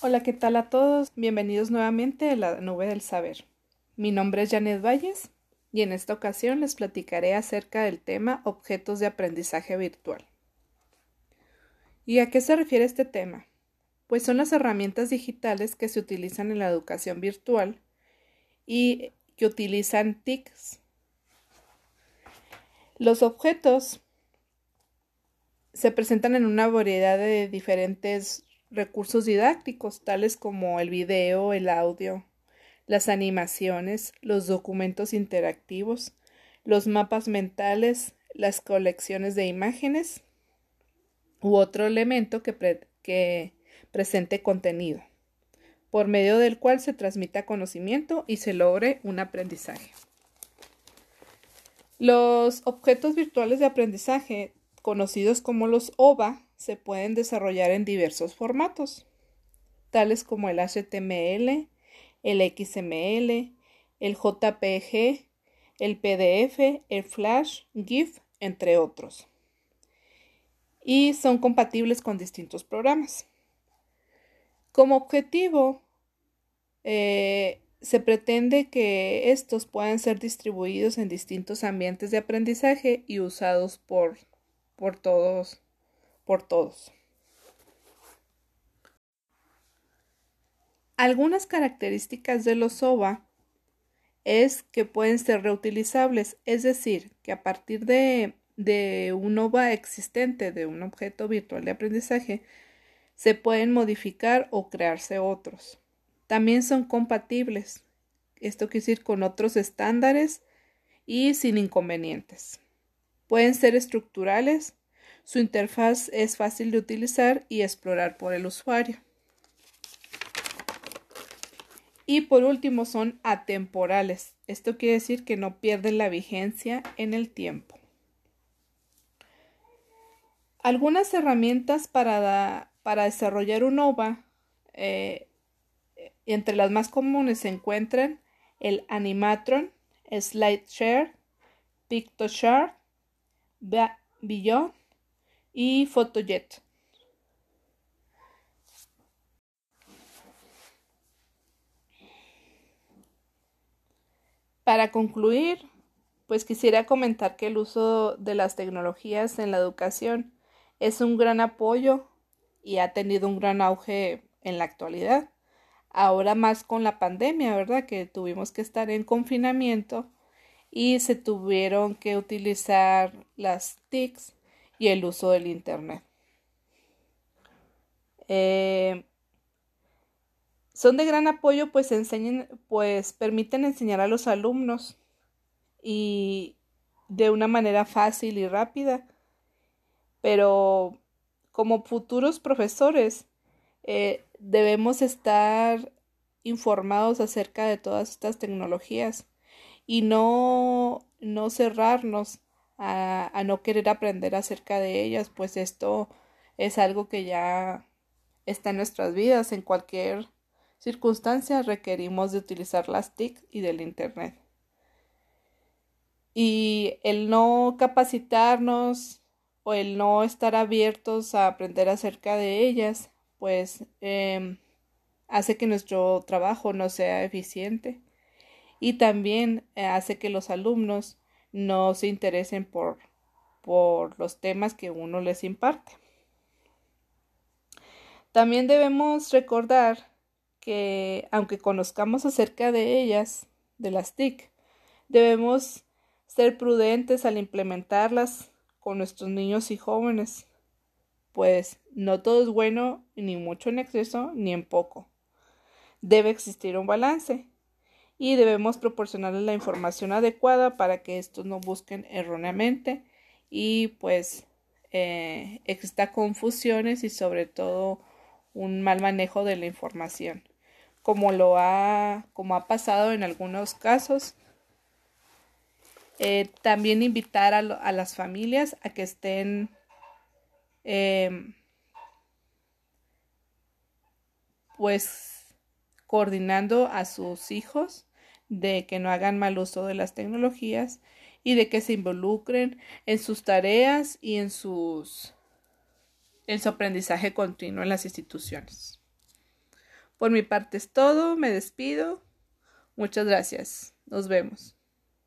Hola, ¿qué tal a todos? Bienvenidos nuevamente a la nube del saber. Mi nombre es Janet Valles y en esta ocasión les platicaré acerca del tema objetos de aprendizaje virtual. ¿Y a qué se refiere este tema? Pues son las herramientas digitales que se utilizan en la educación virtual y que utilizan TICs. Los objetos se presentan en una variedad de diferentes recursos didácticos, tales como el video, el audio, las animaciones, los documentos interactivos, los mapas mentales, las colecciones de imágenes u otro elemento que, que presente contenido, por medio del cual se transmita conocimiento y se logre un aprendizaje. Los objetos virtuales de aprendizaje, conocidos como los OVA, se pueden desarrollar en diversos formatos, tales como el HTML, el XML, el JPG, el PDF, el Flash, GIF, entre otros. Y son compatibles con distintos programas. Como objetivo, eh, se pretende que estos puedan ser distribuidos en distintos ambientes de aprendizaje y usados por, por todos por todos. Algunas características de los OVA es que pueden ser reutilizables, es decir, que a partir de, de un OVA existente, de un objeto virtual de aprendizaje, se pueden modificar o crearse otros. También son compatibles, esto quiere decir con otros estándares y sin inconvenientes. Pueden ser estructurales su interfaz es fácil de utilizar y explorar por el usuario. Y por último son atemporales. Esto quiere decir que no pierden la vigencia en el tiempo. Algunas herramientas para, para desarrollar un OVA, eh, entre las más comunes se encuentran el Animatron, SlideShare, PictoShare, Beyond, y Photojet. Para concluir, pues quisiera comentar que el uso de las tecnologías en la educación es un gran apoyo y ha tenido un gran auge en la actualidad. Ahora más con la pandemia, ¿verdad? Que tuvimos que estar en confinamiento y se tuvieron que utilizar las TICs y el uso del Internet. Eh, son de gran apoyo, pues, enseñan, pues permiten enseñar a los alumnos y de una manera fácil y rápida. Pero como futuros profesores eh, debemos estar informados acerca de todas estas tecnologías y no, no cerrarnos a, no querer aprender acerca de ellas, pues esto es algo que ya está en nuestras vidas. En cualquier circunstancia requerimos de utilizar las TIC y del Internet. Y el no capacitarnos o el no estar abiertos a aprender acerca de ellas, pues em, hace que nuestro trabajo no sea eficiente y también eh, hace que los alumnos no se interesen por, por los temas que uno les imparte. También debemos recordar que aunque conozcamos acerca de ellas, de las TIC, debemos ser prudentes al implementarlas con nuestros niños y jóvenes, pues no todo es bueno ni mucho en exceso ni en poco. Debe existir un balance y debemos proporcionarles la información adecuada para que estos no busquen erróneamente. Y pues eh, exista confusiones y sobre todo un mal manejo de la información como lo ha como ha pasado en algunos casos. Eh, también invitar a, las familias a que estén em, pues coordinando a sus hijos de que no hagan mal uso de las tecnologías y de que se involucren en sus tareas y en sus en su aprendizaje continuo en las instituciones. Por mi parte es todo, me despido. Muchas gracias. Nos vemos.